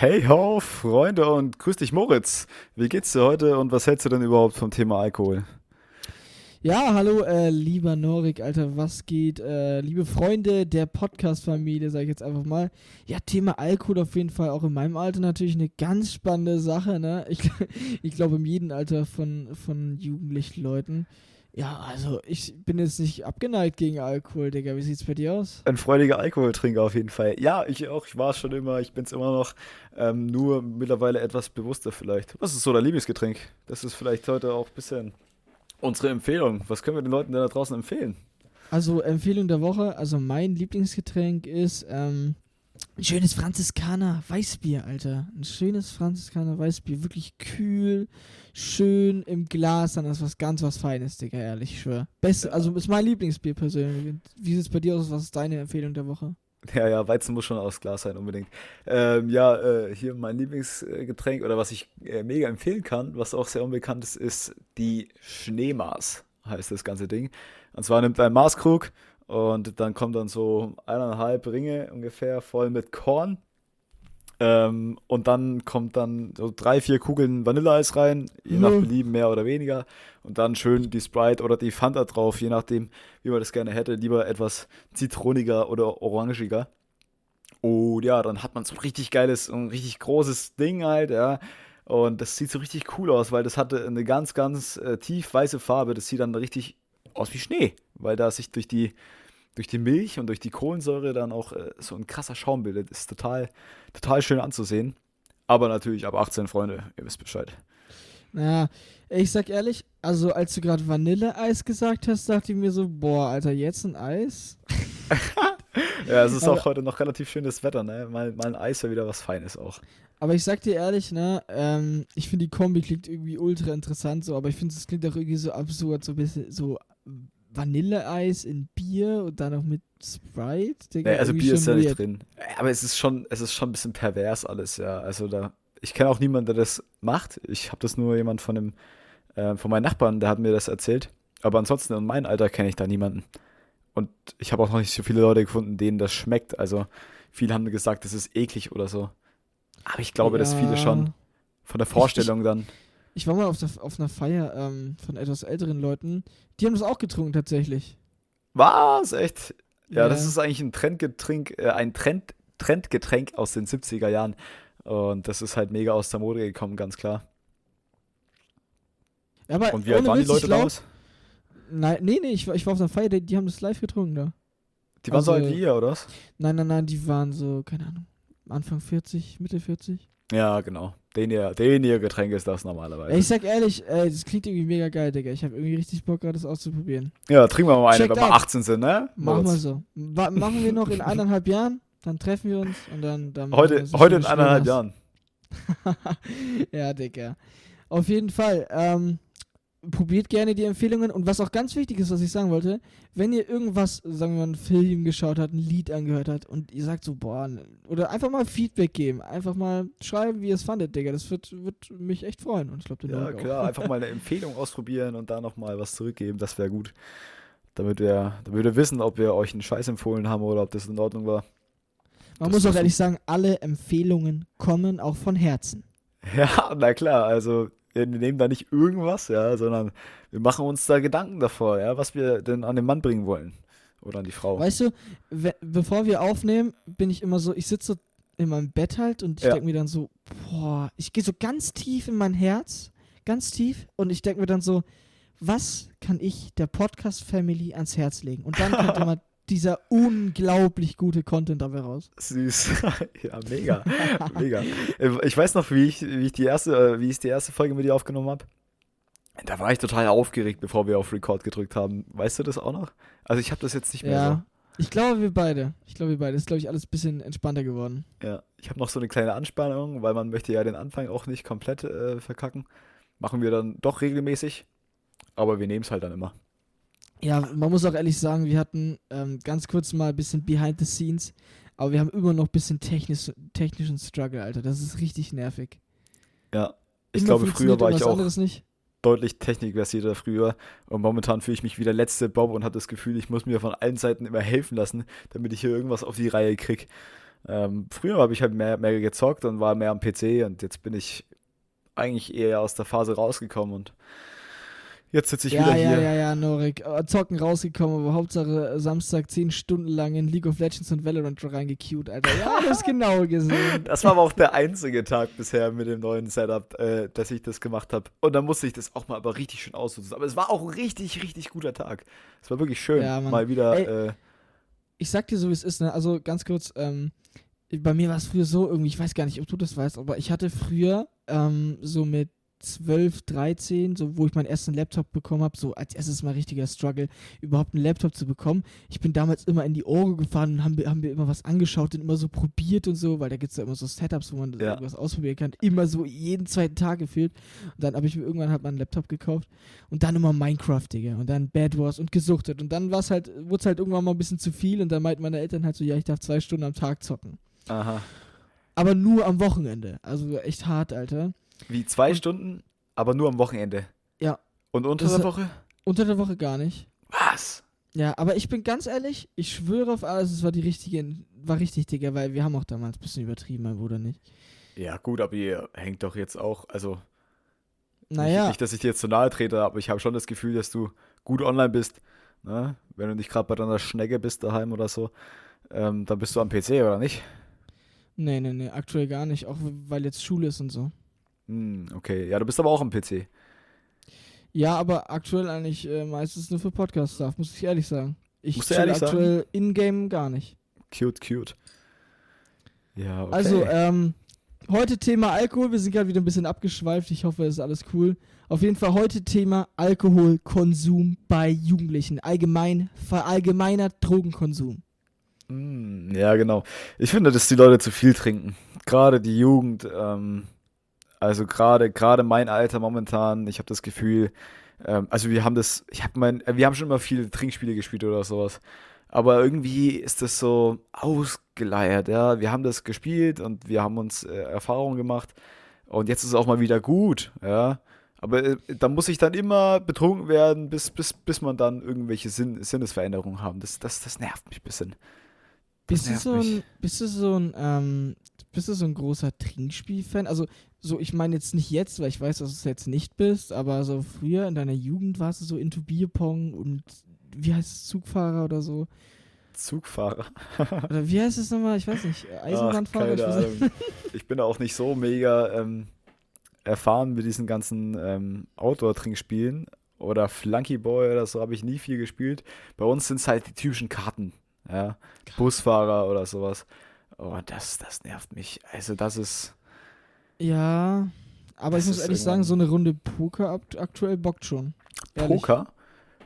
Hey ho, Freunde und grüß dich Moritz. Wie geht's dir heute und was hältst du denn überhaupt vom Thema Alkohol? Ja, hallo, äh, lieber Norik, Alter, was geht? Äh, liebe Freunde der Podcast-Familie, sag ich jetzt einfach mal. Ja, Thema Alkohol auf jeden Fall auch in meinem Alter natürlich eine ganz spannende Sache, ne? Ich, ich glaube, in jedem Alter von, von jugendlichen Leuten. Ja, also ich bin jetzt nicht abgeneigt gegen Alkohol, Digga. Wie sieht's bei dir aus? Ein freudiger Alkoholtrinker auf jeden Fall. Ja, ich auch. Ich war es schon immer. Ich bin es immer noch. Ähm, nur mittlerweile etwas bewusster vielleicht. Was ist so dein Lieblingsgetränk? Das ist vielleicht heute auch ein bisschen unsere Empfehlung. Was können wir den Leuten da draußen empfehlen? Also Empfehlung der Woche. Also mein Lieblingsgetränk ist ähm, ein schönes Franziskaner Weißbier, Alter. Ein schönes Franziskaner Weißbier. Wirklich kühl, schön im Glas. Dann ist was ganz was Feines, Digga, ehrlich, ich schwör. Beste, also ist mein Lieblingsbier persönlich. Wie sieht es bei dir aus? Was ist deine Empfehlung der Woche? Ja, ja, Weizen muss schon aus Glas sein, unbedingt. Ähm, ja, äh, hier mein Lieblingsgetränk oder was ich äh, mega empfehlen kann, was auch sehr unbekannt ist, ist die Schneemaß, heißt das ganze Ding. Und zwar nimmt ein Maßkrug und dann kommt dann so eineinhalb Ringe ungefähr voll mit Korn. Ähm, und dann kommt dann so drei, vier Kugeln Vanilleeis rein, je nach Belieben mehr oder weniger. Und dann schön die Sprite oder die Fanta drauf, je nachdem, wie man das gerne hätte. Lieber etwas zitroniger oder orangiger. Und ja, dann hat man so ein richtig geiles, ein richtig großes Ding halt, ja. Und das sieht so richtig cool aus, weil das hatte eine ganz, ganz äh, tief weiße Farbe. Das sieht dann richtig aus wie Schnee, weil da sich durch die durch die Milch und durch die Kohlensäure dann auch äh, so ein krasser Schaum bildet. Ist total, total schön anzusehen. Aber natürlich ab 18, Freunde, ihr wisst Bescheid. Naja, ich sag ehrlich, also als du gerade Vanilleeis gesagt hast, dachte ich mir so, boah, Alter, jetzt ein Eis? ja, es ist aber, auch heute noch relativ schönes Wetter, ne? Mal, mal ein Eis wäre wieder was Feines auch. Aber ich sag dir ehrlich, ne, ähm, ich finde die Kombi klingt irgendwie ultra interessant so, aber ich finde es klingt auch irgendwie so absurd, so ein bisschen so Vanilleeis in Bier und dann noch mit Sprite. Digga, nee, also Bier ist ja nicht drin. Aber es ist schon, es ist schon ein bisschen pervers alles, ja. Also da, ich kenne auch niemanden, der das macht. Ich habe das nur jemand von dem, äh, von meinen Nachbarn, der hat mir das erzählt. Aber ansonsten in meinem Alter kenne ich da niemanden. Und ich habe auch noch nicht so viele Leute gefunden, denen das schmeckt. Also viele haben gesagt, das ist eklig oder so. Aber ich glaube, ja. dass viele schon von der Vorstellung ich, ich, dann. Ich war mal auf, der, auf einer Feier ähm, von etwas älteren Leuten. Die haben das auch getrunken tatsächlich. Was? Echt? Ja, ja. das ist eigentlich ein Trendgetränk, äh, ein Trend, Trendgetränk aus den 70er Jahren. Und das ist halt mega aus der Mode gekommen, ganz klar. Aber Und wie alt waren die Leute damals? Nein, nee, nee, ich war, ich war auf einer Feier, die, die haben das live getrunken da. Die waren also, so alt wie ihr, oder was? Nein, nein, nein, die waren so, keine Ahnung, Anfang 40, Mitte 40. Ja, genau. Den ihr, den ihr Getränk ist das normalerweise. Ich sag ehrlich, ey, das klingt irgendwie mega geil, Digga. Ich habe irgendwie richtig Bock, gerade das auszuprobieren. Ja, trinken wir mal eine, Checkt wenn wir 18 sind, ne? Machen wir so. Wa machen wir noch in eineinhalb Jahren, dann treffen wir uns und dann. dann heute heute in eineinhalb Jahren. ja, Digga. Auf jeden Fall. Ähm, probiert gerne die Empfehlungen und was auch ganz wichtig ist, was ich sagen wollte, wenn ihr irgendwas, sagen wir mal, einen Film geschaut habt, ein Lied angehört habt und ihr sagt so, boah, oder einfach mal Feedback geben, einfach mal schreiben, wie ihr es fandet, Digga, das wird, wird mich echt freuen und ich glaube, Ja, klar, einfach mal eine Empfehlung ausprobieren und da nochmal was zurückgeben, das wäre gut. Damit wir, damit wir wissen, ob wir euch einen Scheiß empfohlen haben oder ob das in Ordnung war. Man das muss auch ehrlich sagen, alle Empfehlungen kommen auch von Herzen. Ja, na klar, also wir nehmen da nicht irgendwas, ja, sondern wir machen uns da Gedanken davor, ja, was wir denn an den Mann bringen wollen. Oder an die Frau. Weißt du, bevor wir aufnehmen, bin ich immer so, ich sitze so in meinem Bett halt und ich ja. denke mir dann so, boah, ich gehe so ganz tief in mein Herz, ganz tief, und ich denke mir dann so, was kann ich der Podcast-Family ans Herz legen? Und dann könnte man dieser unglaublich gute Content dabei raus. Süß. ja, mega. mega. Ich weiß noch, wie ich, wie ich die erste, äh, wie ich die erste Folge mit dir aufgenommen habe. Da war ich total aufgeregt, bevor wir auf Record gedrückt haben. Weißt du das auch noch? Also ich habe das jetzt nicht mehr ja. so. Ich glaube, wir beide. Ich glaube, wir beide. Ist, glaube ich, alles ein bisschen entspannter geworden. Ja, ich habe noch so eine kleine Anspannung, weil man möchte ja den Anfang auch nicht komplett äh, verkacken. Machen wir dann doch regelmäßig. Aber wir nehmen es halt dann immer. Ja, man muss auch ehrlich sagen, wir hatten ähm, ganz kurz mal ein bisschen behind the scenes, aber wir haben immer noch ein bisschen technisch, technischen Struggle, Alter. Das ist richtig nervig. Ja, ich immer glaube, früher war ich auch deutlich technikversierter früher und momentan fühle ich mich wie der letzte Bob und habe das Gefühl, ich muss mir von allen Seiten immer helfen lassen, damit ich hier irgendwas auf die Reihe kriege. Ähm, früher habe ich halt mehr, mehr gezockt und war mehr am PC und jetzt bin ich eigentlich eher aus der Phase rausgekommen und Jetzt sitze ich ja, wieder ja, hier. Ja, ja, Norik. Äh, Zocken rausgekommen, aber Hauptsache Samstag 10 Stunden lang in League of Legends und Valorant reingecued, Alter. Ja, das genau gesehen. Das war aber auch der einzige Tag bisher mit dem neuen Setup, äh, dass ich das gemacht habe. Und dann musste ich das auch mal aber richtig schön ausnutzen. Aber es war auch ein richtig, richtig guter Tag. Es war wirklich schön, ja, mal wieder. Ey, äh, ich sag dir so, wie es ist, ne? Also ganz kurz, ähm, bei mir war es früher so, irgendwie, ich weiß gar nicht, ob du das weißt, aber ich hatte früher ähm, so mit 12, 13, so wo ich meinen ersten Laptop bekommen habe, so als erstes mal richtiger Struggle, überhaupt einen Laptop zu bekommen. Ich bin damals immer in die Ohren gefahren und haben, haben wir immer was angeschaut und immer so probiert und so, weil da gibt es ja immer so Setups, wo man ja. irgendwas ausprobieren kann. Immer so jeden zweiten Tag gefühlt. Und dann habe ich mir irgendwann halt mal einen Laptop gekauft und dann immer Minecraft, Digga. Und dann Bad Wars und gesuchtet. Und dann war es halt, wurde es halt irgendwann mal ein bisschen zu viel und dann meinten meine Eltern halt so, ja, ich darf zwei Stunden am Tag zocken. Aha. Aber nur am Wochenende. Also echt hart, Alter. Wie zwei und, Stunden, aber nur am Wochenende. Ja. Und unter das, der Woche? Unter der Woche gar nicht. Was? Ja, aber ich bin ganz ehrlich, ich schwöre auf alles, es war die richtige, war richtig, Digga, weil wir haben auch damals ein bisschen übertrieben, mein Bruder nicht. Ja, gut, aber ihr hängt doch jetzt auch, also. Naja. Nicht, nicht dass ich dir jetzt zu nahe trete, aber ich habe schon das Gefühl, dass du gut online bist. Ne? Wenn du nicht gerade bei deiner Schnecke bist daheim oder so, ähm, dann bist du am PC, oder nicht? Nee, nee, nee, aktuell gar nicht, auch weil jetzt Schule ist und so. Hm, okay. Ja, du bist aber auch am PC. Ja, aber aktuell eigentlich äh, meistens nur für Podcast-Stuff, muss ich ehrlich sagen. Ich Musst aktuell in-game gar nicht. Cute, cute. Ja, okay. Also, ähm, heute Thema Alkohol. Wir sind gerade wieder ein bisschen abgeschweift. Ich hoffe, es ist alles cool. Auf jeden Fall heute Thema Alkoholkonsum bei Jugendlichen. Allgemein, allgemeiner Drogenkonsum. Mm, ja, genau. Ich finde, dass die Leute zu viel trinken. Gerade die Jugend. Ähm, also gerade gerade mein Alter momentan, ich habe das Gefühl, ähm, also wir haben das, ich habe mein, wir haben schon immer viele Trinkspiele gespielt oder sowas. Aber irgendwie ist das so ausgeleiert, ja. Wir haben das gespielt und wir haben uns äh, Erfahrungen gemacht und jetzt ist es auch mal wieder gut, ja. Aber äh, da muss ich dann immer betrunken werden, bis, bis, bis man dann irgendwelche Sinn, Sinnesveränderungen haben. Das, das, das nervt mich ein bisschen. bist du, so ein, bist du so ein, ähm, bist du so ein großer Trinkspiel-Fan? Also so, ich meine jetzt nicht jetzt, weil ich weiß, dass du es jetzt nicht bist, aber so früher in deiner Jugend warst du so into Bierpong und wie heißt es, Zugfahrer oder so? Zugfahrer. oder wie heißt es nochmal? Ich weiß nicht. Eisenbahnfahrer? Ach, ich, ich, bin auch nicht so mega ähm, erfahren mit diesen ganzen ähm, Outdoor-Trinkspielen oder Flunky Boy oder so habe ich nie viel gespielt. Bei uns sind es halt die typischen Karten. Ja? Busfahrer oder sowas. Oh, das, das nervt mich. Also das ist ja, aber ich muss ehrlich sagen, so eine Runde Poker aktuell bockt schon. Ehrlich. Poker?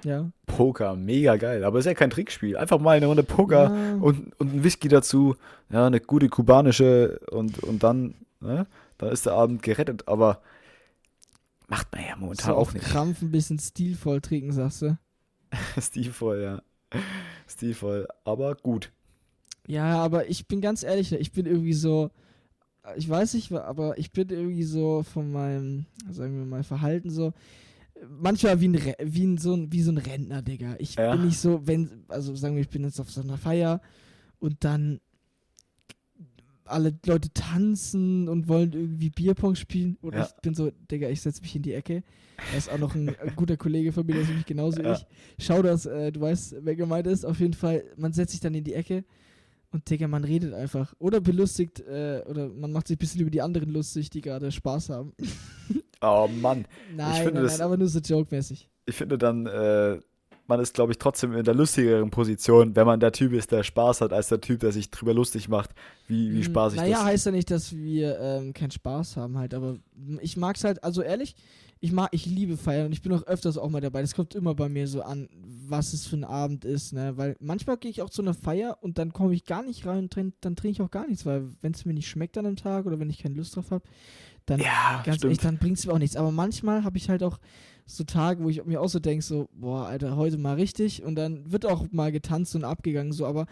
Ja. Poker, mega geil. Aber ist ja kein Trickspiel. Einfach mal eine Runde Poker ja. und, und ein Whisky dazu. Ja, eine gute kubanische und, und dann, ne, dann ist der Abend gerettet. Aber macht man ja momentan so auch nicht. Krampf ein bisschen stilvoll trinken, sagst du? stilvoll, ja. Stilvoll, aber gut. Ja, aber ich bin ganz ehrlich, ich bin irgendwie so, ich weiß nicht, aber ich bin irgendwie so von meinem, sagen wir mal, Verhalten so, manchmal wie ein, wie ein, so, ein, wie so ein Rentner, Digga. Ich ja. bin nicht so, wenn, also sagen wir, ich bin jetzt auf so einer Feier und dann alle Leute tanzen und wollen irgendwie Bierpong spielen und ja. ich bin so, Digga, ich setze mich in die Ecke. Da ist auch noch ein guter Kollege von mir, der ist nämlich genauso ja. ich. Schau das, äh, du weißt, wer gemeint ist. Auf jeden Fall, man setzt sich dann in die Ecke und Digga, man redet einfach. Oder belustigt, äh, oder man macht sich ein bisschen über die anderen lustig, die gerade Spaß haben. Oh Mann. nein, ich finde nein, das, nein, aber nur so joke-mäßig. Ich finde dann, äh, man ist, glaube ich, trotzdem in der lustigeren Position, wenn man der Typ ist, der Spaß hat, als der Typ, der sich drüber lustig macht, wie, wie hm, spaßig naja, das Naja, heißt ja nicht, dass wir ähm, keinen Spaß haben halt, aber ich mag es halt, also ehrlich, ich mag, ich liebe Feiern und ich bin auch öfters auch mal dabei. Das kommt immer bei mir so an, was es für ein Abend ist, ne? Weil manchmal gehe ich auch zu einer Feier und dann komme ich gar nicht rein und dann trinke ich auch gar nichts, weil wenn es mir nicht schmeckt an dem Tag oder wenn ich keine Lust drauf habe, dann ja, ganz ehrlich, dann bringt es mir auch nichts. Aber manchmal habe ich halt auch so Tage, wo ich mir auch so denke, so, boah, Alter, heute mal richtig und dann wird auch mal getanzt und abgegangen, so, aber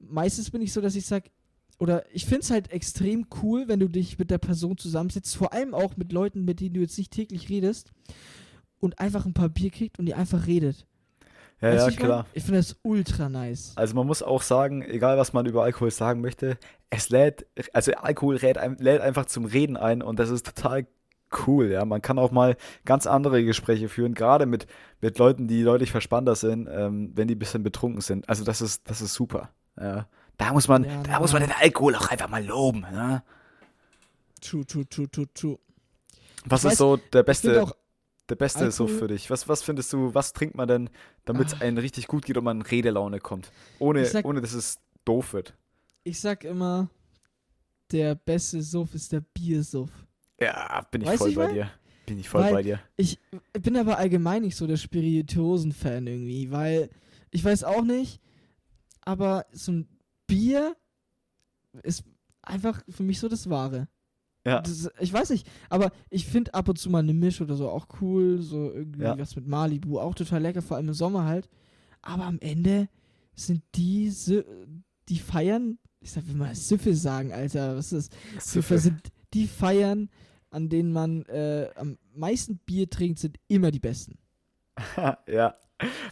meistens bin ich so, dass ich sage, oder ich finde es halt extrem cool, wenn du dich mit der Person zusammensetzt, vor allem auch mit Leuten, mit denen du jetzt nicht täglich redest und einfach ein paar Bier kriegt und ihr einfach redet. Ja, Weißt ja, ich mein? klar. Ich finde das ultra nice. Also man muss auch sagen, egal was man über Alkohol sagen möchte, es lädt, also Alkohol lädt, lädt einfach zum Reden ein und das ist total cool, ja. Man kann auch mal ganz andere Gespräche führen, gerade mit, mit Leuten, die deutlich verspannter sind, ähm, wenn die ein bisschen betrunken sind. Also das ist, das ist super, ja. Da muss man, Ja, da muss man den Alkohol auch einfach mal loben, ja. True, true, true, true, true. Was Ich ist weiß, so der Ich beste, auch, der beste so für dich? Was, was findest du, was trinkt man denn, damit es Ah. einem richtig gut geht und man in Redelaune kommt? Ohne, Ich sag- ohne dass es doof wird. ich sag immer, der beste Suff ist der Biersuff. Ja, bin ich Weißt voll du, bei ich mein? dir. Bin ich voll Weil- bei dir. Ich bin aber allgemein nicht so der Spirituosen-Fan irgendwie, weil ich weiß auch nicht, aber so ein Bier ist einfach für mich so das Wahre. Ja. Das, ich weiß nicht, aber ich finde ab und zu mal eine Misch oder so auch cool, so irgendwie Ja. was mit Malibu, auch total lecker, vor allem im Sommer halt. Aber am Ende sind diese, die feiern, ich sag will mal Süffe sagen, Alter, was ist das? Süffe sind die Feiern, an denen man äh, am meisten Bier trinkt, sind immer die besten. ja.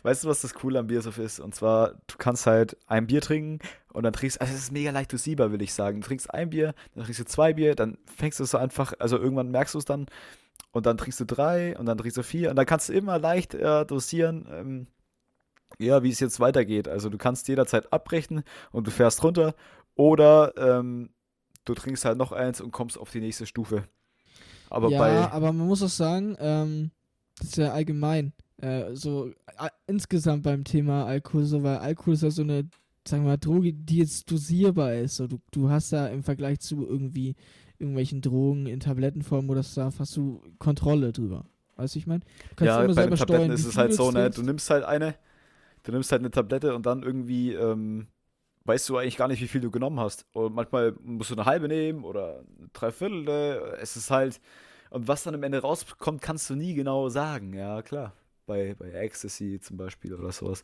Weißt du, was das Coole am Biersuff ist? Und zwar, du kannst halt ein Bier trinken und dann trinkst, also es ist mega leicht dosierbar, will ich sagen. Du trinkst ein Bier, dann trinkst du zwei Bier, dann fängst du es so einfach, also irgendwann merkst du es dann und dann trinkst du drei und dann trinkst du vier und dann kannst du immer leicht äh, dosieren, ähm, ja, wie es jetzt weitergeht. Also du kannst jederzeit abbrechen und du fährst runter oder ähm, du trinkst halt noch eins und kommst auf die nächste Stufe. Aber ja, aber man muss auch sagen, ähm, das ist ja allgemein, äh, so a- insgesamt beim Thema Alkohol, so, weil Alkohol ist ja so eine, sagen wir mal, Droge, die jetzt dosierbar ist. So, du, du hast da im Vergleich zu irgendwie irgendwelchen Drogen in Tablettenform oder so, hast du Kontrolle drüber. Weißt du, ich meine? Du kannst Ja, immer bei den Tabletten steuern, ist es halt so, ne? Du nimmst halt eine, du nimmst halt eine Tablette und dann irgendwie ähm, weißt du eigentlich gar nicht, wie viel du genommen hast. Und manchmal musst du eine halbe nehmen oder eine Dreiviertel. Es ist halt, und was dann am Ende rauskommt, kannst du nie genau sagen. Ja, klar. Bei, bei Ecstasy zum Beispiel oder sowas.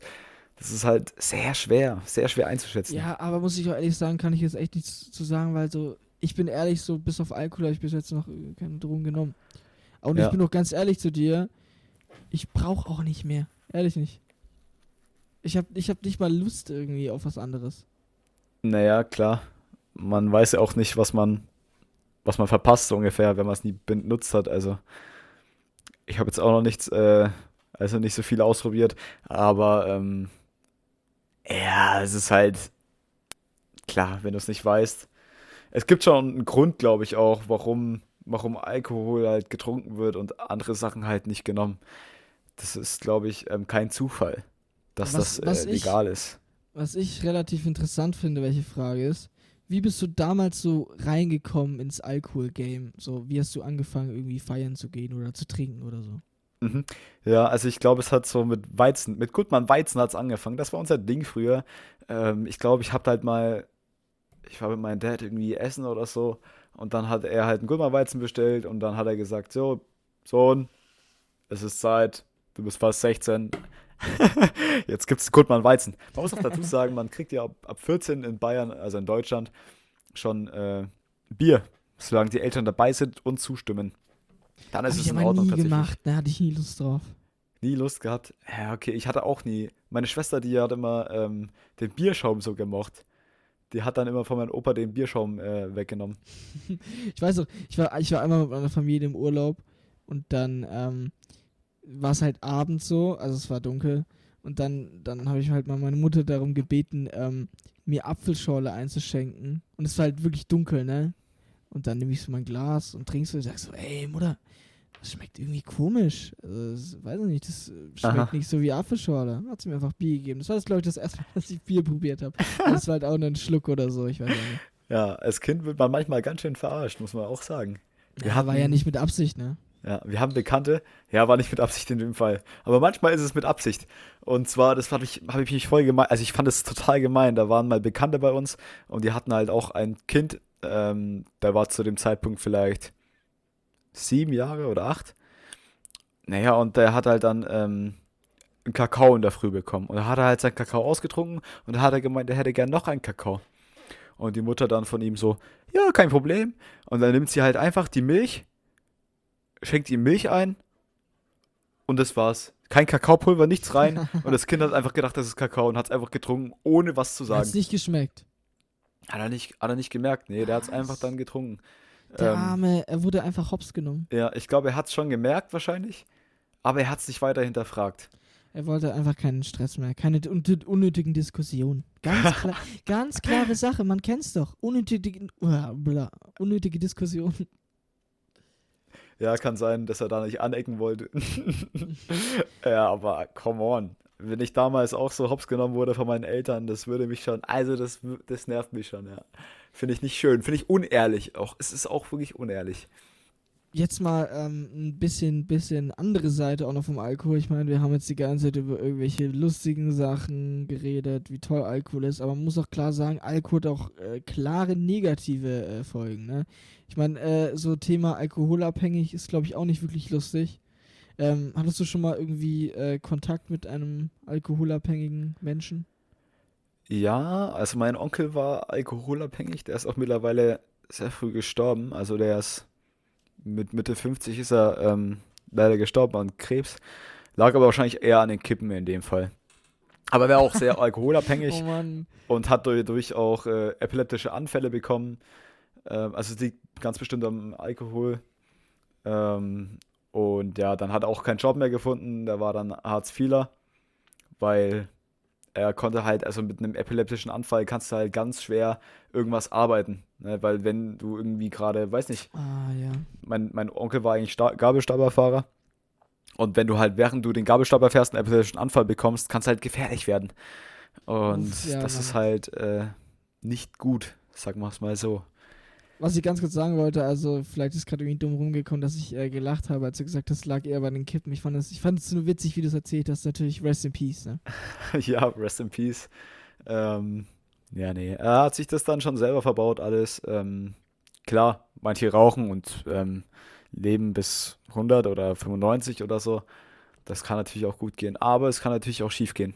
Das ist halt sehr schwer, sehr schwer einzuschätzen. Ja, aber muss ich auch ehrlich sagen, kann ich jetzt echt nichts zu sagen, weil so, ich bin ehrlich, so bis auf Alkohol habe ich bis jetzt noch äh, keine Drogen genommen. Und Ja. ich bin auch ganz ehrlich zu dir, ich brauche auch nicht mehr. Ehrlich nicht. Ich habe ich hab nicht mal Lust irgendwie auf was anderes. Naja, klar. Man weiß ja auch nicht, was man, was man verpasst, so ungefähr, wenn man es nie benutzt hat. Also, ich habe jetzt auch noch nichts, äh, also nicht so viel ausprobiert, aber ähm, ja, es ist halt klar, wenn du es nicht weißt. Es gibt schon einen Grund, glaube ich, auch, warum, warum Alkohol halt getrunken wird und andere Sachen halt nicht genommen. Das ist, glaube ich, ähm, kein Zufall, dass Was- das was äh, ich- legal ist. Was ich relativ interessant finde, welche Frage ist, wie bist du damals so reingekommen ins Alkohol-Game? So, wie hast du angefangen, irgendwie feiern zu gehen oder zu trinken oder so? Mhm. Ja, also ich glaube, es hat so mit Weizen, mit Gutmann Weizen hat es angefangen. Das war unser Ding früher. Ähm, ich glaube, ich habe halt mal, ich war mit meinem Dad irgendwie essen oder so und dann hat er halt einen Gutmann Weizen bestellt und dann hat er gesagt, so, Sohn, es ist Zeit, du bist fast 16. Jetzt gibt es Gutmann Weizen. Man muss auch dazu sagen, man kriegt ja ab, ab 14 in Bayern, also in Deutschland, schon äh, Bier, solange die Eltern dabei sind und zustimmen. Dann ist Hab es ich in aber Ordnung nie tatsächlich. gemacht, da hatte ich nie Lust drauf. Nie Lust gehabt. Ja, okay, ich hatte auch nie. Meine Schwester, die hat immer ähm, den Bierschaum so gemocht. Die hat dann immer von meinem Opa den Bierschaum äh, weggenommen. Ich weiß noch, ich war, ich war einmal mit meiner Familie im Urlaub und dann ähm, war es halt abends so, also es war dunkel und dann, dann habe ich halt mal meine Mutter darum gebeten, ähm, mir Apfelschorle einzuschenken und es war halt wirklich dunkel, ne? Und dann nehme ich so mein Glas und trinke so und sag so, ey Mutter, das schmeckt irgendwie komisch. Also, das, weiß ich nicht, das äh, schmeckt Aha. nicht so wie Apfelschorle. Hat sie mir einfach Bier gegeben. Das war das, glaube ich, das erste Mal, dass ich Bier probiert habe. Das war halt auch nur ein Schluck oder so, ich weiß nicht. Ja, als Kind wird man manchmal ganz schön verarscht, muss man auch sagen. Wir Ja, war ja hatten- nicht mit Absicht, ne? Ja, wir haben Bekannte, ja, war nicht mit Absicht in dem Fall. Aber manchmal ist es mit Absicht. Und zwar, das habe ich, hab ich mich voll gemein, also ich fand es total gemein. Da waren mal Bekannte bei uns und die hatten halt auch ein Kind, ähm, der war zu dem Zeitpunkt vielleicht sieben Jahre oder acht. Naja, und der hat halt dann ähm, einen Kakao in der Früh bekommen. Und da hat er halt seinen Kakao ausgetrunken und da hat er gemeint, er hätte gern noch einen Kakao. Und die Mutter dann von ihm so, ja, kein Problem. Und dann nimmt sie halt einfach die Milch, schenkt ihm Milch ein und das war's. Kein Kakaopulver, nichts rein. und das Kind hat einfach gedacht, das ist Kakao und hat es einfach getrunken, ohne was zu sagen. Hat es nicht geschmeckt? Hat er nicht, hat er nicht gemerkt. Nee, der hat es einfach dann getrunken. Der ähm, Arme, er wurde einfach hops genommen. Ja, ich glaube, er hat es schon gemerkt wahrscheinlich, aber er hat es nicht weiter hinterfragt. Er wollte einfach keinen Stress mehr, keine unnötigen Diskussionen. Ganz, klar, ganz klare Sache, man kennt es doch. Unnötige, uh, unnötige Diskussionen. Ja, kann sein, dass er da nicht anecken wollte. ja, aber come on. Wenn ich damals auch so hops genommen wurde von meinen Eltern, das würde mich schon, also das, das nervt mich schon, ja. Finde ich nicht schön, finde ich unehrlich auch. Es ist auch wirklich unehrlich jetzt mal ähm, ein bisschen, bisschen andere Seite auch noch vom Alkohol. Ich meine, wir haben jetzt die ganze Zeit über irgendwelche lustigen Sachen geredet, wie toll Alkohol ist, aber man muss auch klar sagen, Alkohol hat auch äh, klare negative äh, Folgen. Ne? Ich meine, äh, so Thema alkoholabhängig ist, glaube ich, auch nicht wirklich lustig. Ähm, hattest du schon mal irgendwie äh, Kontakt mit einem alkoholabhängigen Menschen? Ja, also mein Onkel war alkoholabhängig, der ist auch mittlerweile sehr früh gestorben. Also der ist mit Mitte 50 ist er ähm, leider gestorben an Krebs. Lag aber wahrscheinlich eher an den Kippen in dem Fall. Aber wäre auch sehr alkoholabhängig oh und hat dadurch auch äh, epileptische Anfälle bekommen. Ähm, also liegt ganz bestimmt am Alkohol. Ähm, und ja, dann hat er auch keinen Job mehr gefunden. Der war dann Hartz-IVer, weil er konnte halt, also mit einem epileptischen Anfall kannst du halt ganz schwer irgendwas arbeiten. Ne? Weil wenn du irgendwie gerade, weiß nicht, ah, ja. mein, mein Onkel war eigentlich Sta Gabelstaplerfahrer. Und wenn du halt, während du den Gabelstapler fährst, einen epileptischen Anfall bekommst, kann es halt gefährlich werden. Und ja, das Mann. ist halt äh, nicht gut, sagen wir es mal so. Was ich ganz kurz sagen wollte, also vielleicht ist gerade irgendwie dumm rumgekommen, dass ich äh, gelacht habe, als du gesagt hast, lag eher bei den Kippen. Ich fand es ich nur witzig, wie du es erzählt hast. Natürlich Rest in Peace. Ne? ja, Rest in Peace. Ähm, ja, nee. Er hat sich das dann schon selber verbaut, alles. Ähm, klar, manche rauchen und ähm, leben bis 100 oder 95 oder so. Das kann natürlich auch gut gehen, aber es kann natürlich auch schief gehen.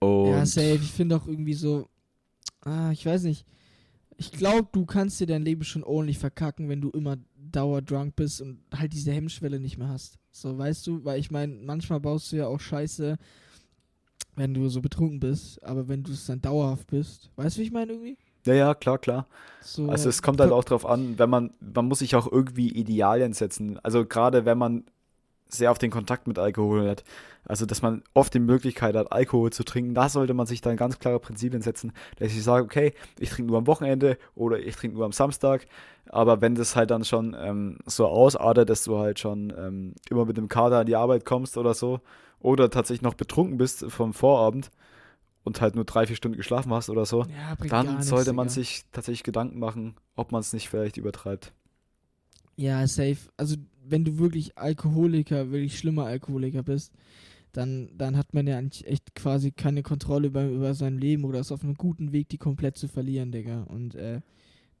Und ja, safe. Ich finde auch irgendwie so, ah, ich weiß nicht ich glaube, du kannst dir dein Leben schon ordentlich verkacken, wenn du immer dauerdrunk bist und halt diese Hemmschwelle nicht mehr hast. So, weißt du, weil ich meine, manchmal baust du ja auch Scheiße, wenn du so betrunken bist, aber wenn du es dann dauerhaft bist, weißt du, wie ich meine irgendwie? Ja, ja, klar, klar. So, also es kommt halt auch drauf an, wenn man, man muss sich auch irgendwie Idealien setzen. Also gerade wenn man sehr auf den Kontakt mit Alkohol hat. Also, dass man oft die Möglichkeit hat, Alkohol zu trinken, da sollte man sich dann ganz klare Prinzipien setzen, dass ich sage, okay, ich trinke nur am Wochenende oder ich trinke nur am Samstag. Aber wenn das halt dann schon ähm, so ausartet, dass du halt schon ähm, immer mit dem Kater an die Arbeit kommst oder so, oder tatsächlich noch betrunken bist vom Vorabend und halt nur drei, vier Stunden geschlafen hast oder so, ja, dann sollte man Digga. sich tatsächlich Gedanken machen, ob man es nicht vielleicht übertreibt. Ja, safe. Also wenn du wirklich Alkoholiker, wirklich schlimmer Alkoholiker bist, dann, dann hat man ja eigentlich echt quasi keine Kontrolle über, über sein Leben oder ist auf einem guten Weg, die komplett zu verlieren, Digga. Und äh,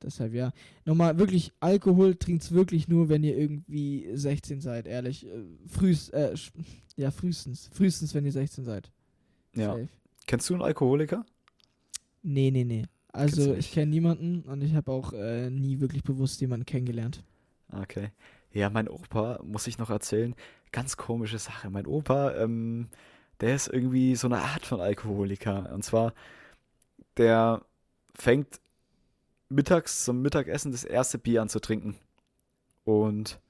deshalb ja. Nochmal, wirklich, Alkohol trinkt's wirklich nur, wenn ihr irgendwie 16 seid, ehrlich. Äh, frühst, äh, ja, frühestens. Frühestens, wenn ihr 16 seid. Ja. Safe. Kennst du einen Alkoholiker? Nee, nee, nee. Also ich kenne niemanden und ich habe auch äh, nie wirklich bewusst jemanden kennengelernt. Okay. Ja, mein Opa, muss ich noch erzählen, ganz komische Sache. Mein Opa, ähm, der ist irgendwie so eine Art von Alkoholiker. Und zwar, der fängt mittags zum Mittagessen das erste Bier an zu trinken. Und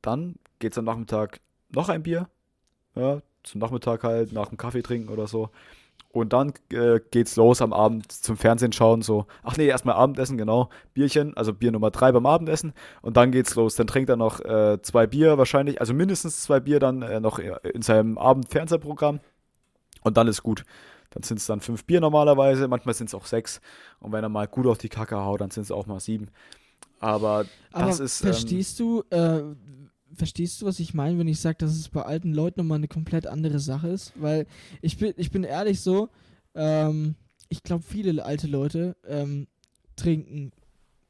dann geht es am Nachmittag noch ein Bier. Ja, zum Nachmittag halt, nach dem Kaffee trinken oder so. Und dann äh, geht's los am Abend zum Fernsehen schauen, so, ach nee, erstmal Abendessen, genau, Bierchen, also Bier Nummer drei beim Abendessen. Und dann geht's los. Dann trinkt er noch äh, zwei Bier wahrscheinlich, also mindestens zwei Bier dann äh, noch in seinem Abendfernsehprogramm. Und dann ist gut. Dann sind es dann fünf Bier normalerweise, manchmal sind es auch sechs. Und wenn er mal gut auf die Kacke haut, dann sind es auch mal sieben. Aber, Aber das ist. Verstehst ähm, du, äh, verstehst du, was ich meine, wenn ich sage, dass es bei alten Leuten nochmal eine komplett andere Sache ist? Weil ich bin, ich bin ehrlich so, ähm, ich glaube, viele alte Leute ähm, trinken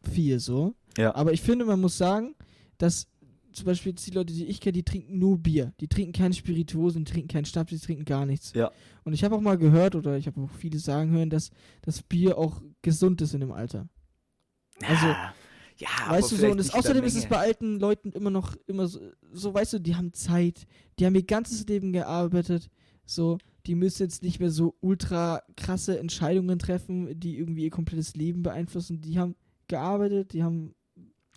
viel so. Ja. Aber ich finde, man muss sagen, dass zum Beispiel die Leute, die ich kenne, die trinken nur Bier. Die trinken keine Spirituosen, die trinken keinen Schnaps, die trinken gar nichts. Ja. Und ich habe auch mal gehört, oder ich habe auch viele sagen hören, dass das Bier auch gesund ist in dem Alter. Also. Ja Ja, aber weißt du so, und in der außerdem ist es bei alten Leuten immer noch, immer so, so, weißt du, die haben Zeit, die haben ihr ganzes Leben gearbeitet, so, die müssen jetzt nicht mehr so ultra krasse Entscheidungen treffen, die irgendwie ihr komplettes Leben beeinflussen. Die haben gearbeitet, die haben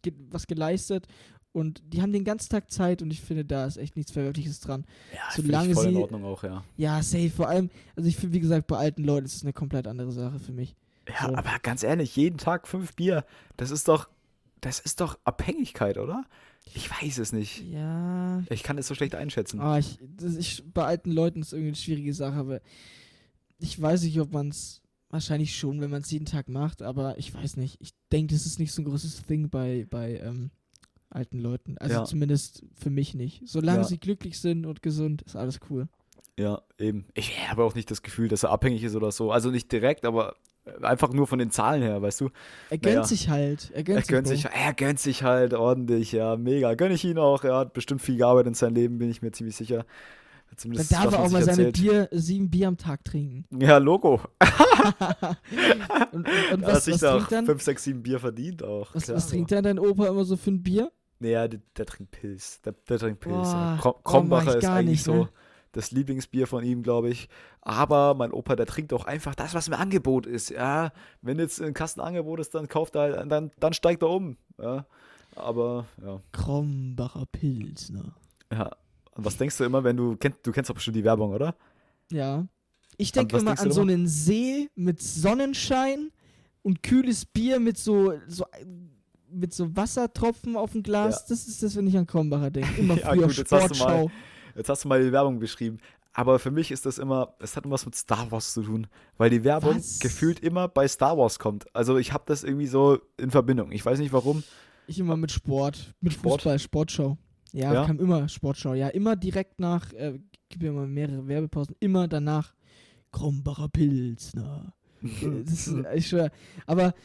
ge was geleistet und die haben den ganzen Tag Zeit und ich finde, da ist echt nichts Verwerfliches dran. Ja, solange solange voll in sie- Ordnung auch, ja. Ja, safe, vor allem, also ich finde, wie gesagt, bei alten Leuten ist es eine komplett andere Sache für mich. Ja, So. aber ganz ehrlich, jeden Tag fünf Bier, das ist doch, das ist doch Abhängigkeit, oder? Ich weiß es nicht. Ja, Ich kann es so schlecht einschätzen. Ah, ich, das, ich, bei alten Leuten ist irgendwie eine schwierige Sache, aber ich weiß nicht, ob man es wahrscheinlich schon, wenn man es jeden Tag macht, aber ich weiß nicht. Ich denke, das ist nicht so ein großes Ding bei, bei ähm, alten Leuten. Also Ja. zumindest für mich nicht. Solange Ja. sie glücklich sind und gesund, ist alles cool. Ja, eben. Ich habe auch nicht das Gefühl, dass er abhängig ist oder so. Also nicht direkt, aber einfach nur von den Zahlen her, weißt du? Er gönnt Naja. sich halt. Er gönnt Er sich. gönnt Bro. sich, er gönnt sich halt ordentlich, ja, mega. Gönn ich ihn auch. Er hat bestimmt viel gearbeitet in seinem Leben, bin ich mir ziemlich sicher. Dann Zumindest, darf was er auch mal sich seine erzählt. Bier, sieben Bier am Tag trinken. Ja, Logo. und und, und Er hat was, sich was da trinkt dann? 5, 6, 7 Bier verdient auch. Was, klar, was trinkt dann dein Opa immer so für ein Bier? Naja, der, der trinkt Pilz. Der, der trinkt Pilz. Boah, ja. Krom, oh, Krombacher ist eigentlich nicht, so ne? Das Lieblingsbier von ihm, glaube ich. Aber mein Opa, der trinkt auch einfach das, was im Angebot ist. Ja, wenn jetzt ein Kastenangebot ist, dann kauft er dann, dann steigt er um. Ja, aber ja. Krombacher Pilsner. ja. Und was denkst du immer, wenn du kennst, du kennst doch bestimmt die Werbung, oder? Ja. Ich denke immer an so immer? einen See mit Sonnenschein und kühles Bier mit so, so mit so Wassertropfen auf dem Glas. Das ist das, wenn ich an Krombacher denke. Immer Ja, früher gut, du mal- Sportschau. Jetzt hast du mal die Werbung beschrieben. Aber für mich ist das immer, es hat immer was mit Star Wars zu tun, weil die Werbung Was? gefühlt immer bei Star Wars kommt. Also ich habe das irgendwie so in Verbindung. Ich weiß nicht warum. Ich immer mit Sport, mit Sport? Fußball, Sportschau. Ja, Ja? kam immer Sportschau. Ja, immer direkt nach, äh, gibt ja immer mehrere Werbepausen, immer danach Krombacher Pilsner. das ist, ich schwör. Aber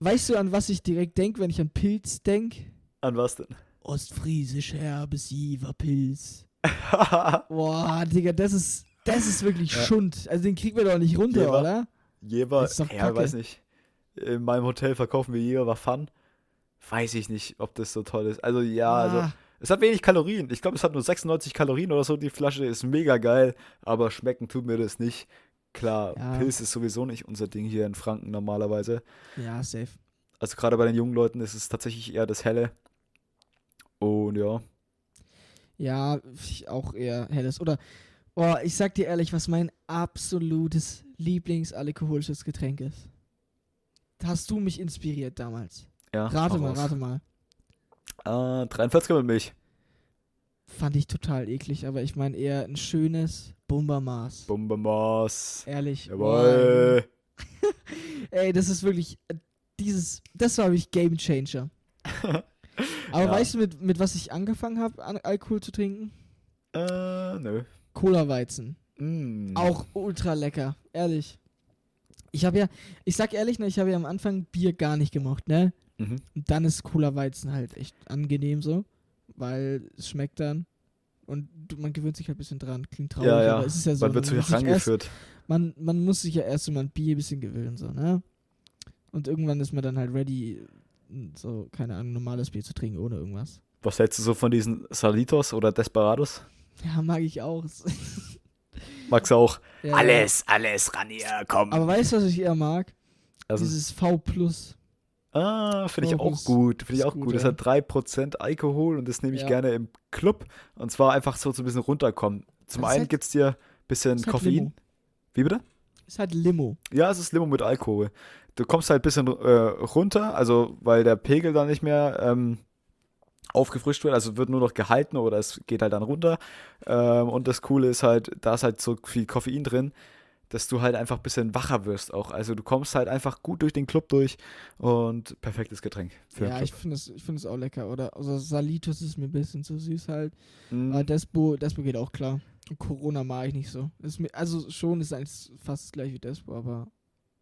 weißt du, an was ich direkt denke, wenn ich an Pilz denke? An was denn? Ostfriesisch herbes Pilz. Boah, Digga, das ist, das ist wirklich Ja. Schund. Also den kriegen wir doch nicht runter, Jever. oder? Jever, ja, weiß nicht. In meinem Hotel verkaufen wir Jever Fun. Weiß ich nicht, ob das so toll ist. Also ja, also Ah, es hat wenig Kalorien. Ich glaube, es hat nur 96 Kalorien oder so. Die Flasche ist mega geil, aber schmecken tut mir das nicht. Klar, Ja. Pilz ist sowieso nicht unser Ding hier in Franken normalerweise. ja, safe. Also gerade bei den jungen Leuten ist es tatsächlich eher das Helle. Und ja, Ja, ich auch eher helles. Oder, oh, ich sag dir ehrlich, was mein absolutes Lieblingsalkoholisches Getränk ist. Hast du mich inspiriert damals? ja. Rate mal, raus. rate mal. Äh, 43 mit Milch. Fand ich total eklig, aber ich meine eher ein schönes Bumbermaß. Bombermaß. Ehrlich. Jawohl. Ey, das ist wirklich dieses, das war wirklich Game Changer. Aber Ja. weißt du, mit, mit was ich angefangen habe, an Alkohol zu trinken? Äh, nö. Cola-Weizen. Mm. Auch ultra lecker, ehrlich. Ich habe ja, ich sag ehrlich, ne, ich habe ja am Anfang Bier gar nicht gemocht, ne? Mhm. Und dann ist Cola-Weizen halt echt angenehm so, weil es schmeckt dann. Und man gewöhnt sich halt ein bisschen dran. Klingt traurig, Ja, ja. aber es ist ja so. Man wird man erst- herangeführt. man, man muss sich ja erst mal ein Bier ein bisschen gewöhnen, so, ne? Und irgendwann ist man dann halt ready, so, keine Ahnung, normales Bier zu trinken, ohne irgendwas. Was hältst du so von diesen Salitos oder Desperados? Ja, mag ich auch. Magst du auch? ja, alles, alles ran hier, komm. Ja. Aber weißt du, was ich eher mag? also, Dieses V. ah, finde ich auch gut. Finde ich auch gut, gut. Das ja. hat 3% Alkohol und das nehme ich Ja. gerne im Club. Und zwar einfach so, so ein bisschen runterkommen. Zum Das einen halt- gibt es dir ein bisschen Koffein. Wie bitte? Ist halt Limo. Ja, es ist Limo mit Alkohol. Du kommst halt ein bisschen äh, runter, also weil der Pegel dann nicht mehr ähm, aufgefrischt wird, also wird nur noch gehalten oder es geht halt dann runter. Ähm, und das Coole ist halt, da ist halt so viel Koffein drin, dass du halt einfach ein bisschen wacher wirst auch. Also du kommst halt einfach gut durch den Club durch und perfektes Getränk Ja, ich finde es find auch lecker. Oder also Salitos ist mir ein bisschen zu süß halt. Mm, Aber Despo, Despo geht auch klar. Corona mag ich nicht so. Mir, also schon ist eigentlich fast gleich wie Despo, aber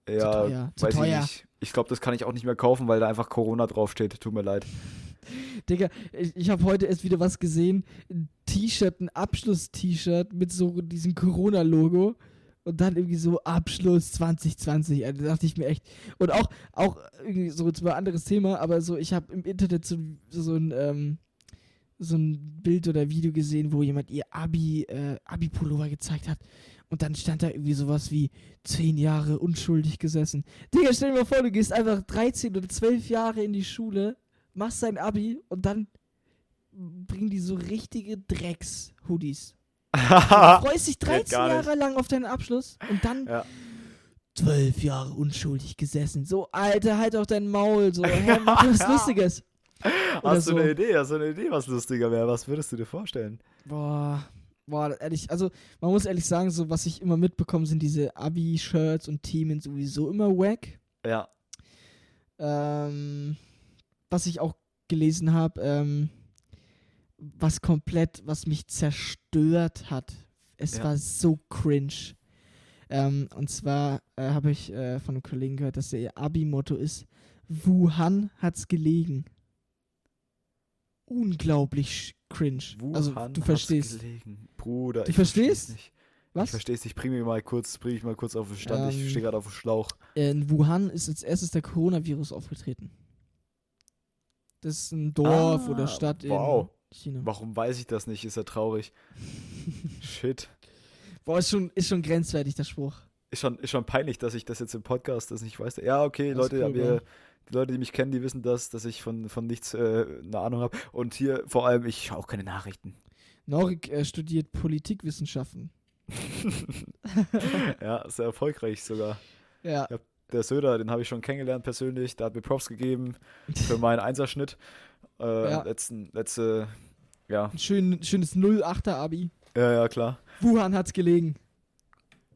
ja, zu teuer. Zu weiß teuer. ich nicht. Ich glaube, das kann ich auch nicht mehr kaufen, weil da einfach Corona draufsteht. Tut mir leid. Digga, ich, ich habe heute erst wieder was gesehen. Ein T-Shirt, ein Abschluss-T-Shirt mit so diesem Corona-Logo. Und dann irgendwie so Abschluss 2020. Also, da dachte ich mir echt. Und auch, auch irgendwie so zwar ein anderes Thema, aber so, ich habe im Internet so, so ein, ähm, so ein Bild oder Video gesehen, wo jemand ihr Abi, äh, Abi-Pullover gezeigt hat. Und dann stand da irgendwie sowas wie zehn Jahre unschuldig gesessen. Digga, stell dir mal vor, du gehst einfach 13 oder 12 Jahre in die Schule, machst dein Abi und dann bringen die so richtige Drecks-Hoodies. Du freust dich 13 Jahre lang auf deinen Abschluss und dann Ja. zwölf Jahre unschuldig gesessen. So, Alter, halt auch dein Maul. So, hä, mach was Lustiges. Hast du so. eine Idee? Hast du eine Idee, was lustiger wäre? Was würdest du dir vorstellen? Boah, boah, ehrlich, also man muss ehrlich sagen, so was ich immer mitbekomme, sind diese Abi-Shirts und Themen sowieso immer wack. Ja. Ähm, was ich auch gelesen habe, ähm, was komplett, was mich zerstört hat. Es Ja. war so cringe. Ähm, und zwar äh, habe ich äh, von einem Kollegen gehört, dass ihr Abi-Motto ist: Wuhan hat's gelegen. Unglaublich cringe. also, Wuhan du hat's verstehst. Gelegen. Bruder, Du ich versteh's verstehst? nicht. Ich Was? versteh's nicht. Bring mich mal kurz, bring mich mal kurz auf den Stand. Ähm, ich stehe gerade auf dem Schlauch. In Wuhan ist als erstes der Coronavirus aufgetreten. Das ist ein Dorf Ah, oder Stadt wow. in China. Warum weiß ich das nicht? Ist ja traurig. Shit. Boah, ist schon, ist schon grenzwertig, der Spruch. Ist schon, ist schon peinlich, dass ich das jetzt im Podcast das nicht weiß. Ja, okay, Das Leute, cool, aber ihr, die Leute, die mich kennen, die wissen das, dass ich von, von nichts äh, eine Ahnung habe. Und hier vor allem, ich schaue auch keine Nachrichten. Norik äh, studiert Politikwissenschaften. ja, sehr erfolgreich sogar. Ja. Der Söder, den habe ich schon kennengelernt persönlich. Der hat mir Props gegeben für meinen Einserschnitt. Äh, Ja. letzten, letzte, ja, Ein schön, schönes 08er Abi. ja, ja, klar. Wuhan hat's gelegen.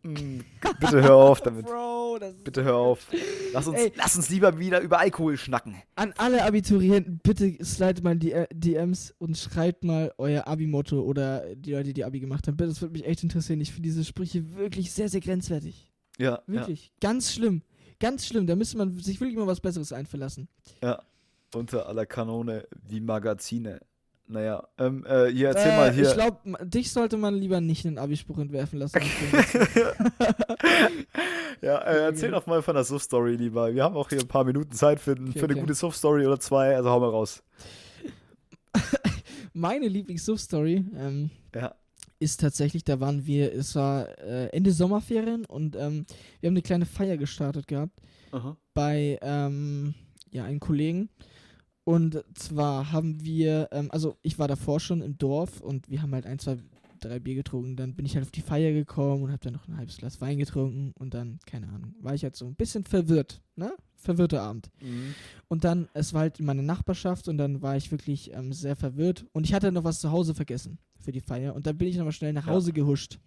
Mm, Bitte hör auf damit. Bro, Bitte hör auf. Lass uns, Ey. lass uns lieber wieder über Alkohol schnacken. An alle Abiturienten, bitte slidet mal die äh, DMs und schreibt mal euer Abi-Motto oder die Leute, die Abi gemacht haben. Bitte, das würde mich echt interessieren. Ich finde diese Sprüche wirklich sehr, sehr grenzwertig. Ja, Wirklich. Ganz schlimm. Ganz schlimm. Da müsste man sich wirklich mal was Besseres einverlassen. ja, ja. Unter aller Kanone wie Magazine. Naja, ähm, äh, hier, erzähl mal hier. Ich glaube, dich sollte man lieber nicht einen Abi-Spruch entwerfen lassen. ja, äh, erzähl doch mal von der Suff-Story lieber. Wir haben auch hier ein paar Minuten Zeit für, Okay, für eine okay. gute Suff-Story oder zwei, also hau mal raus. Meine Lieblings-Suff-Story ähm, Ja. ist tatsächlich, da waren wir, es war äh, Ende Sommerferien und ähm, wir haben eine kleine Feier gestartet gehabt Aha. bei ähm, ja, einem Kollegen. Und zwar haben wir, ähm, also ich war davor schon im Dorf und wir haben halt ein, zwei, drei Bier getrunken. Dann bin ich halt auf die Feier gekommen und habe dann noch ein halbes Glas Wein getrunken und dann, keine Ahnung, war ich halt so ein bisschen verwirrt, ne? Verwirrter Abend. Mhm. Und dann, es war halt in meiner Nachbarschaft und dann war ich wirklich ähm, sehr verwirrt. Und ich hatte noch was zu Hause vergessen für die Feier. Und dann bin ich nochmal schnell nach Ja. Hause gehuscht.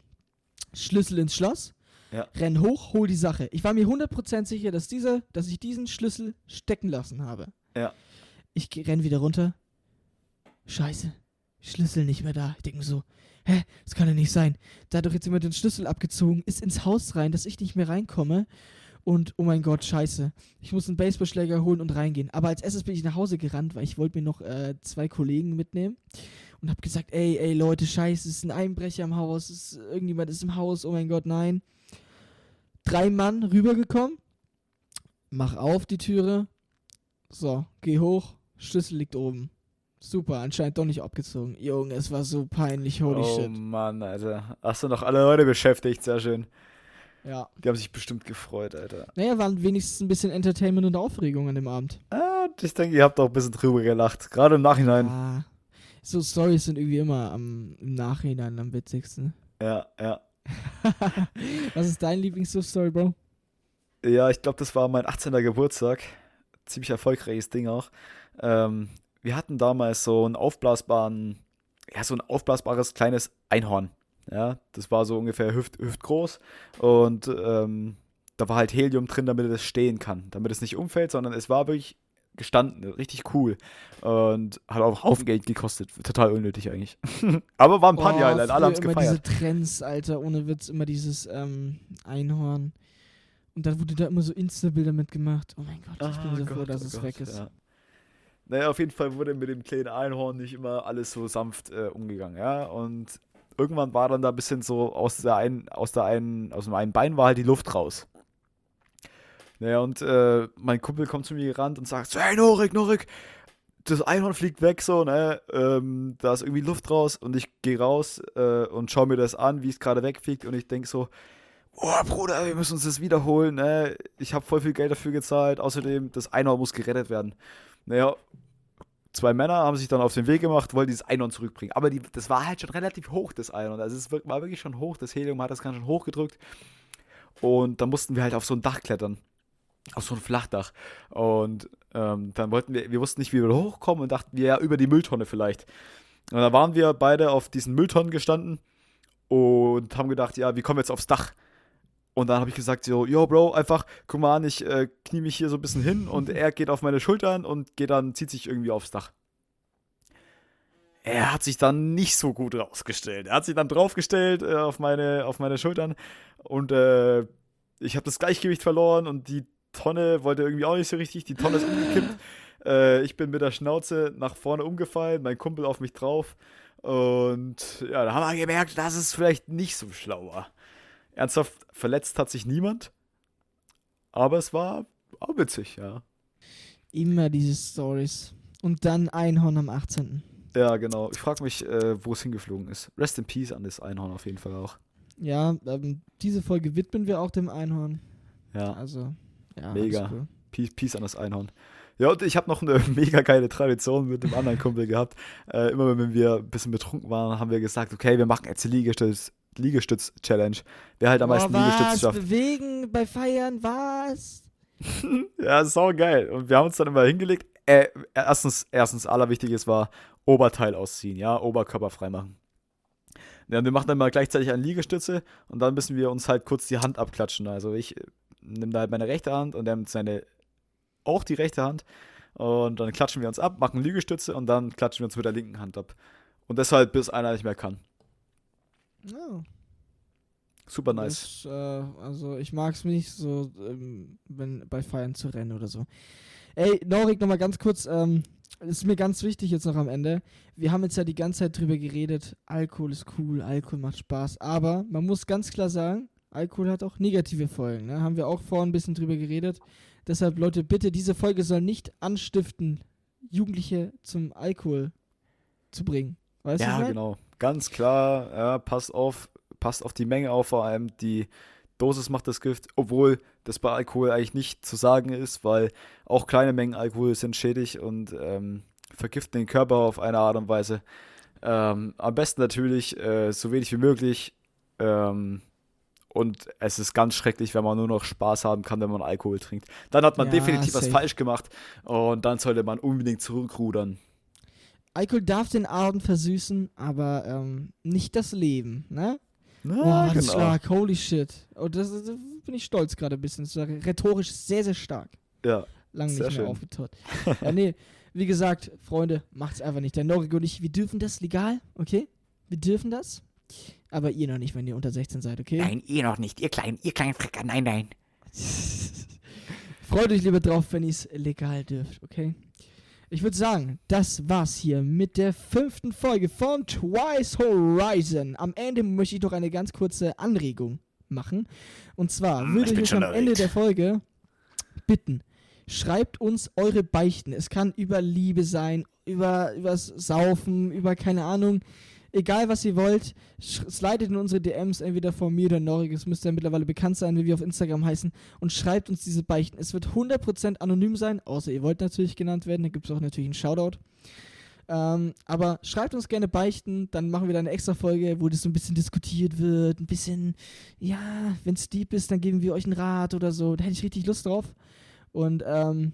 Schlüssel ins Schloss, Ja. renn hoch, hol die Sache. Ich war mir 100% sicher, dass, dieser, dass ich diesen Schlüssel stecken lassen habe. Ja. Ich renn wieder runter. Scheiße, Schlüssel nicht mehr da. Ich denke mir so, hä, das kann ja nicht sein. Da hat doch jetzt jemand den Schlüssel abgezogen, ist ins Haus rein, dass ich nicht mehr reinkomme. Und oh mein Gott, scheiße. Ich muss einen Baseballschläger holen und reingehen. Aber als erstes bin ich nach Hause gerannt, weil ich wollte mir noch äh, zwei Kollegen mitnehmen. Und hab gesagt, ey, ey, Leute, scheiße, es ist ein Einbrecher im Haus. Ist, irgendjemand ist im Haus, oh mein Gott, nein. Drei Mann rübergekommen. Mach auf die Türe. So, geh hoch. Schlüssel liegt oben. Super, anscheinend doch nicht abgezogen. Junge, es war so peinlich, holy oh shit. Mann, Alter. Hast du noch alle Leute beschäftigt? Sehr schön. Ja. Die haben sich bestimmt gefreut, Alter. Naja, waren wenigstens ein bisschen Entertainment und Aufregung an dem Abend. Ah, ich denke, ihr habt auch ein bisschen drüber gelacht. Gerade im Nachhinein. Ah, so Stories sind irgendwie immer am, im Nachhinein am witzigsten. Ja, ja. Was ist dein Lieblings-Story, Bro? Ja, ich glaube, das war mein 18. Geburtstag. Ziemlich erfolgreiches Ding auch. Ähm, wir hatten damals so einen aufblasbaren, ja, so ein aufblasbares kleines Einhorn. Ja, das war so ungefähr hüft, hüftgroß. Und ähm, da war halt Helium drin, damit es stehen kann. Damit es nicht umfällt, sondern es war wirklich gestanden. Richtig cool. Und hat auch Haufen Geld gekostet. Total unnötig eigentlich. Aber war ein Party-Highlight. Alle haben es gefeiert. diese Trends, Alter, ohne Witz, immer dieses ähm, Einhorn. Und dann wurde da immer so Insta-Bilder mitgemacht. Oh mein Gott, ich bin Ah, so froh, Gott, dass oh es Gott, weg ist. Ja. Naja, auf jeden Fall wurde mit dem kleinen Einhorn nicht immer alles so sanft äh, umgegangen, ja. Und irgendwann war dann da ein bisschen so aus der einen, aus der einen, aus dem einen Bein war halt die Luft raus. Naja, und äh, mein Kumpel kommt zu mir gerannt und sagt hey Norik, Norik, das Einhorn fliegt weg, so, ne, ähm, da ist irgendwie Luft raus und ich gehe raus äh, und schaue mir das an, wie es gerade wegfliegt und ich denke so, oh Bruder, wir müssen uns das wiederholen, ne, ich habe voll viel Geld dafür gezahlt, außerdem, das Einhorn muss gerettet werden. Naja, zwei Männer haben sich dann auf den Weg gemacht, wollten dieses Einhorn zurückbringen. Aber die, das war halt schon relativ hoch, das Einhorn. Also es war wirklich schon hoch, das Helium hat das ganz schön hochgedrückt. Und dann mussten wir halt auf so ein Dach klettern. Auf so ein Flachdach. Und ähm, dann wollten wir, wir wussten nicht, wie wir hochkommen und dachten wir, ja, über die Mülltonne vielleicht. Und da waren wir beide auf diesen Mülltonnen gestanden und haben gedacht, ja, wie kommen wir jetzt aufs Dach? Und dann habe ich gesagt, so, yo, Bro, einfach, guck mal an, ich äh, knie mich hier so ein bisschen hin und er geht auf meine Schultern und geht dann, zieht sich irgendwie aufs Dach. Er hat sich dann nicht so gut rausgestellt. Er hat sich dann draufgestellt äh, auf, meine, auf meine Schultern und äh, ich habe das Gleichgewicht verloren und die Tonne wollte irgendwie auch nicht so richtig. Die Tonne ist umgekippt. Äh, ich bin mit der Schnauze nach vorne umgefallen, mein Kumpel auf mich drauf. Und ja, da haben wir gemerkt, dass es vielleicht nicht so schlau war. Ernsthaft verletzt hat sich niemand. Aber es war auch witzig, ja. Immer diese Stories. Und dann Einhorn am 18. Ja, genau. Ich frage mich, äh, wo es hingeflogen ist. Rest in Peace an das Einhorn auf jeden Fall auch. Ja, ähm, diese Folge widmen wir auch dem Einhorn. Ja. Also, ja. Mega. Cool. Peace, Peace an das Einhorn. Ja, und ich habe noch eine mega geile Tradition mit dem anderen Kumpel gehabt. Äh, immer wenn wir ein bisschen betrunken waren, haben wir gesagt, okay, wir machen jetzt die Liegestütz, Liegestütz-Challenge. Wer halt am oh, meisten was? Liegestütz schafft. bewegen bei Feiern, was? ja, sau geil. Und wir haben uns dann immer hingelegt. Äh, erstens, erstens, allerwichtiges war Oberteil ausziehen, ja, Oberkörper freimachen. Ja, wir machen dann mal gleichzeitig eine Liegestütze und dann müssen wir uns halt kurz die Hand abklatschen. Also ich äh, nehme da halt meine rechte Hand und er nimmt seine auch die rechte Hand und dann klatschen wir uns ab, machen Liegestütze und dann klatschen wir uns mit der linken Hand ab. Und deshalb, bis einer nicht mehr kann. Oh. Super nice. Das, äh, also ich mag es nicht so, ähm, wenn bei Feiern zu rennen oder so. Ey, Norik, nochmal ganz kurz, ähm, ist mir ganz wichtig jetzt noch am Ende. Wir haben jetzt ja die ganze Zeit drüber geredet, Alkohol ist cool, Alkohol macht Spaß, aber man muss ganz klar sagen, Alkohol hat auch negative Folgen. Ne? Haben wir auch vorhin ein bisschen drüber geredet. Deshalb, Leute, bitte, diese Folge soll nicht anstiften, Jugendliche zum Alkohol zu bringen. Weißt ja, du? Ja, genau. Ganz klar, ja, passt auf, passt auf die Menge auf, vor allem die Dosis macht das Gift, obwohl das bei Alkohol eigentlich nicht zu sagen ist, weil auch kleine Mengen Alkohol sind schädig und ähm, vergiften den Körper auf eine Art und Weise. Ähm, am besten natürlich äh, so wenig wie möglich. Ähm, und es ist ganz schrecklich, wenn man nur noch Spaß haben kann, wenn man Alkohol trinkt. Dann hat man ja, definitiv safe. was falsch gemacht und dann sollte man unbedingt zurückrudern. Alkohol darf den Abend versüßen, aber ähm, nicht das Leben, ne? Na, oh, genau. stark, holy shit. Oh, das, das, bin ich stolz gerade ein bisschen. Rhetorisch sehr, sehr stark. Ja. Lang nicht mehr aufgetaucht. ja, nee, wie gesagt, Freunde, macht's einfach nicht. Der Norik und ich, wir dürfen das legal, okay? Wir dürfen das. Aber ihr noch nicht, wenn ihr unter 16 seid, okay? Nein, ihr noch nicht. Ihr kleinen, ihr kleinen Frecker. Nein, nein. Freut euch lieber drauf, wenn ihr es legal dürft, okay? Ich würde sagen, das war's hier mit der fünften Folge von Twice Horizon. Am Ende möchte ich doch eine ganz kurze Anregung machen. Und zwar hm, würde ich euch am Ende der Folge bitten, schreibt uns eure Beichten. Es kann über Liebe sein, über übers Saufen, über keine Ahnung egal was ihr wollt, slidet in unsere DMs, entweder von mir oder Norik, es müsste ja mittlerweile bekannt sein, wie wir auf Instagram heißen, und schreibt uns diese Beichten. Es wird 100% anonym sein, außer ihr wollt natürlich genannt werden, da gibt es auch natürlich einen Shoutout. Ähm, aber schreibt uns gerne Beichten, dann machen wir da eine extra Folge, wo das so ein bisschen diskutiert wird, ein bisschen, ja, wenn es deep ist, dann geben wir euch einen Rat oder so. Da hätte ich richtig Lust drauf. Und ähm,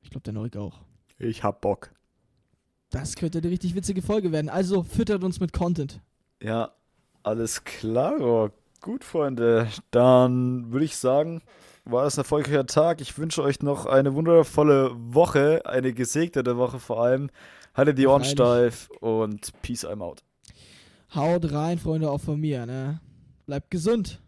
ich glaube, der Norik auch. Ich hab Bock. Das könnte eine richtig witzige Folge werden. Also füttert uns mit Content. Ja, alles klar. Gut, Freunde. Dann würde ich sagen, war es ein erfolgreicher Tag. Ich wünsche euch noch eine wundervolle Woche, eine gesegnete Woche vor allem. Haltet die Ohren steif und Peace I'm out. Haut rein, Freunde, auch von mir. Ne? Bleibt gesund.